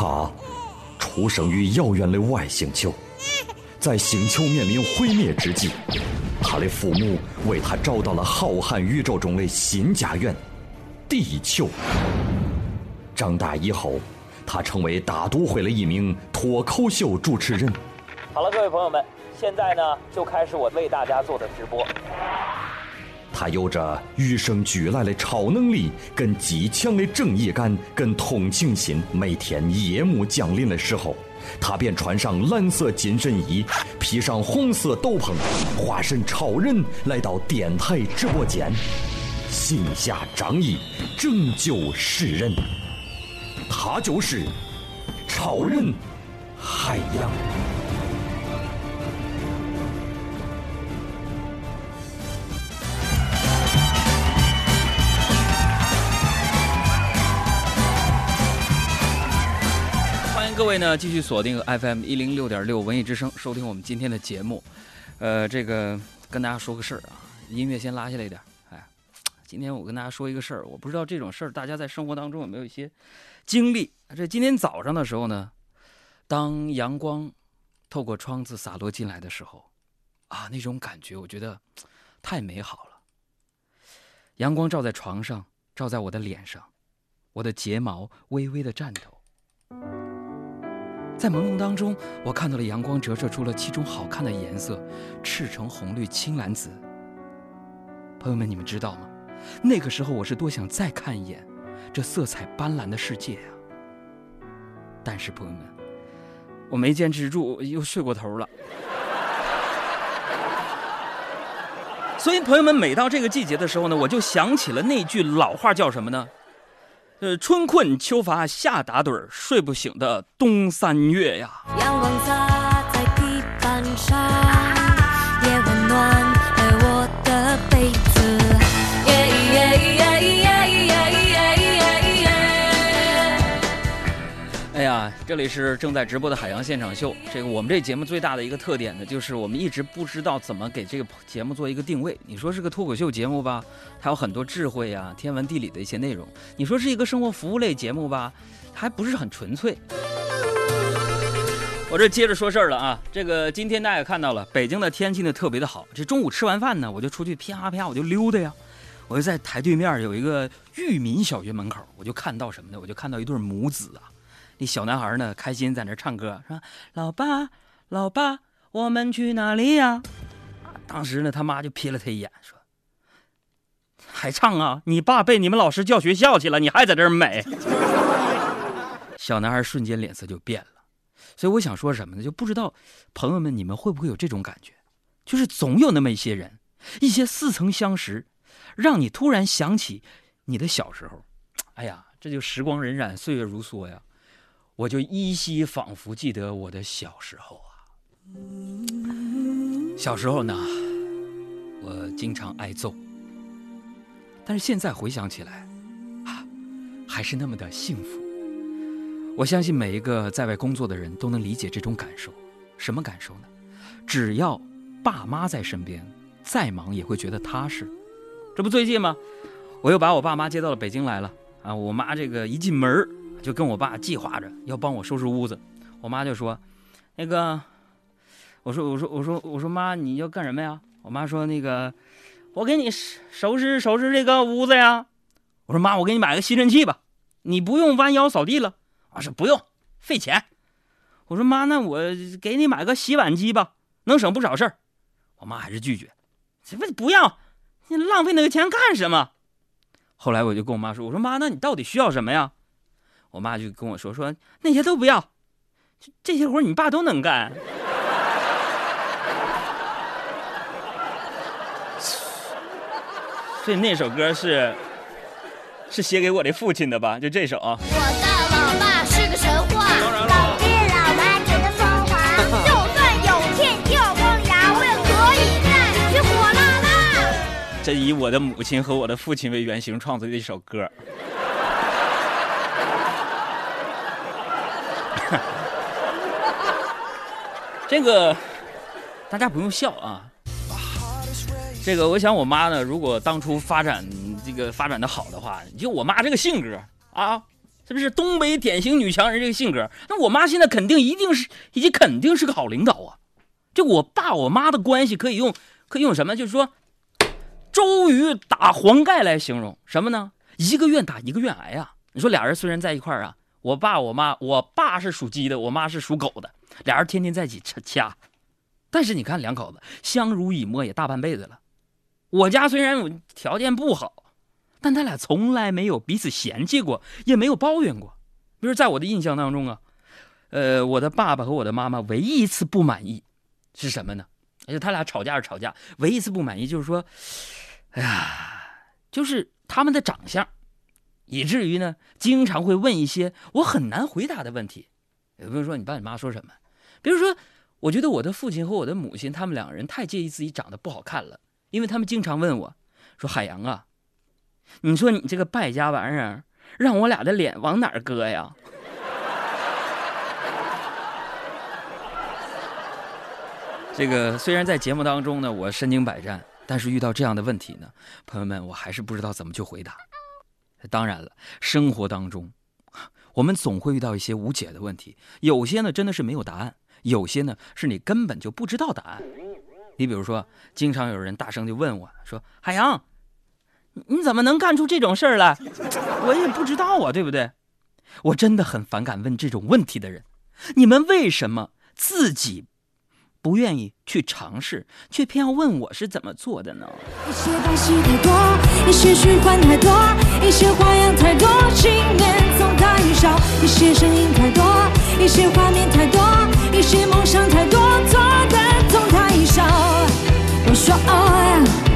他出生于遥远的外星球，在星球面临毁灭之际，他的父母为他找到了浩瀚宇宙中的新家园——地球。长大以后，他成为大都会的一名脱口秀主持人。好了，各位朋友们，现在呢就开始我为大家做的直播。他有着与生俱来的超能力，跟极强的正义感，跟同情心。每天夜幕降临的时候，他便穿上蓝色紧身衣，披上红色斗篷，化身超人来到电台直播间，行侠仗义，拯救世人。他就是超人海洋。位呢，继续锁定 FM 一零六点六文艺之声，收听我们今天的节目。呃，这个跟大家说个事儿啊，音乐先拉下来一点。哎，今天我跟大家说一个事儿，我不知道这种事儿大家在生活当中有没有一些经历。这今天早上的时候呢，当阳光透过窗子洒落进来的时候，啊，那种感觉我觉得太美好了。阳光照在床上，照在我的脸上，我的睫毛微微的颤抖。在朦胧当中，我看到了阳光折射出了七种好看的颜色：赤橙红绿青蓝紫。朋友们，你们知道吗？那个时候我是多想再看一眼这色彩斑斓的世界啊！但是朋友们，我没坚持住，又睡过头了。所以朋友们，每到这个季节的时候呢，我就想起了那句老话，叫什么呢？呃，春困秋乏夏打盹儿，睡不醒的冬三月呀。这里是正在直播的海洋现场秀。这个我们这节目最大的一个特点呢，就是我们一直不知道怎么给这个节目做一个定位。你说是个脱口秀节目吧，它有很多智慧呀、天文地理的一些内容；你说是一个生活服务类节目吧，还不是很纯粹。我这接着说事儿了啊，这个今天大家也看到了，北京的天气呢特别的好。这中午吃完饭呢，我就出去啪啪我就溜达呀，我就在台对面有一个裕民小学门口，我就看到什么呢？我就看到一对母子啊。那小男孩呢，开心在那唱歌，说：“老爸，老爸，我们去哪里呀？”当时呢，他妈就瞥了他一眼，说：“还唱啊？你爸被你们老师叫学校去了，你还在这儿美？” 小男孩瞬间脸色就变了。所以我想说什么呢？就不知道朋友们你们会不会有这种感觉，就是总有那么一些人，一些似曾相识，让你突然想起你的小时候。哎呀，这就时光荏苒，岁月如梭呀。我就依稀仿佛记得我的小时候啊，小时候呢，我经常挨揍，但是现在回想起来，啊，还是那么的幸福。我相信每一个在外工作的人都能理解这种感受。什么感受呢？只要爸妈在身边，再忙也会觉得踏实。这不最近吗？我又把我爸妈接到了北京来了啊！我妈这个一进门就跟我爸计划着要帮我收拾屋子，我妈就说：“那个，我说我说我说我说妈，你要干什么呀？”我妈说：“那个，我给你收拾收拾这个屋子呀。”我说：“妈，我给你买个吸尘器吧，你不用弯腰扫地了。”我说：“不用，费钱。”我说：“妈，那我给你买个洗碗机吧，能省不少事儿。”我妈还是拒绝：“这不不要，你浪费那个钱干什么？”后来我就跟我妈说：“我说妈，那你到底需要什么呀？”我妈就跟我说：“说那些都不要，这些活你爸都能干。”所以那首歌是是写给我的父亲的吧？就这首啊。我的老爸是个神话，老爹老妈觉得风华，就算有天掉光牙，我也可以再去火辣辣。这以我的母亲和我的父亲为原型创作的一首歌。这个大家不用笑啊。这个我想我妈呢，如果当初发展这个发展的好的话，就我妈这个性格啊，是不是东北典型女强人这个性格？那我妈现在肯定一定是，以及肯定是个好领导啊！就我爸我妈的关系可以用，可以用什么？就是说，周瑜打黄盖来形容什么呢？一个愿打一个愿挨啊！你说俩人虽然在一块儿啊，我爸我妈，我爸是属鸡的，我妈是属狗的，俩人天天在一起掐，但是你看两口子相濡以沫也大半辈子了。我家虽然条件不好。但他俩从来没有彼此嫌弃过，也没有抱怨过。比如在我的印象当中啊，呃，我的爸爸和我的妈妈唯一一次不满意是什么呢？而且他俩吵架是吵架，唯一一次不满意就是说，哎呀，就是他们的长相，以至于呢，经常会问一些我很难回答的问题。比如说，你爸你妈说什么？比如说，我觉得我的父亲和我的母亲他们两个人太介意自己长得不好看了，因为他们经常问我说：“海洋啊。”你说你这个败家玩意儿，让我俩的脸往哪儿搁呀？这个虽然在节目当中呢，我身经百战，但是遇到这样的问题呢，朋友们，我还是不知道怎么去回答。当然了，生活当中，我们总会遇到一些无解的问题，有些呢真的是没有答案，有些呢是你根本就不知道答案。你比如说，经常有人大声就问我说：“海洋。”你怎么能干出这种事儿来？我也不知道啊，对不对？我真的很反感问这种问题的人。你们为什么自己不愿意去尝试，却偏要问我是怎么做的呢？一些东西太多，一些循环太多，一些花样太多，信念总太少。一些声音太多，一些画面太多，一些梦想太多，做的总太少。我说哦，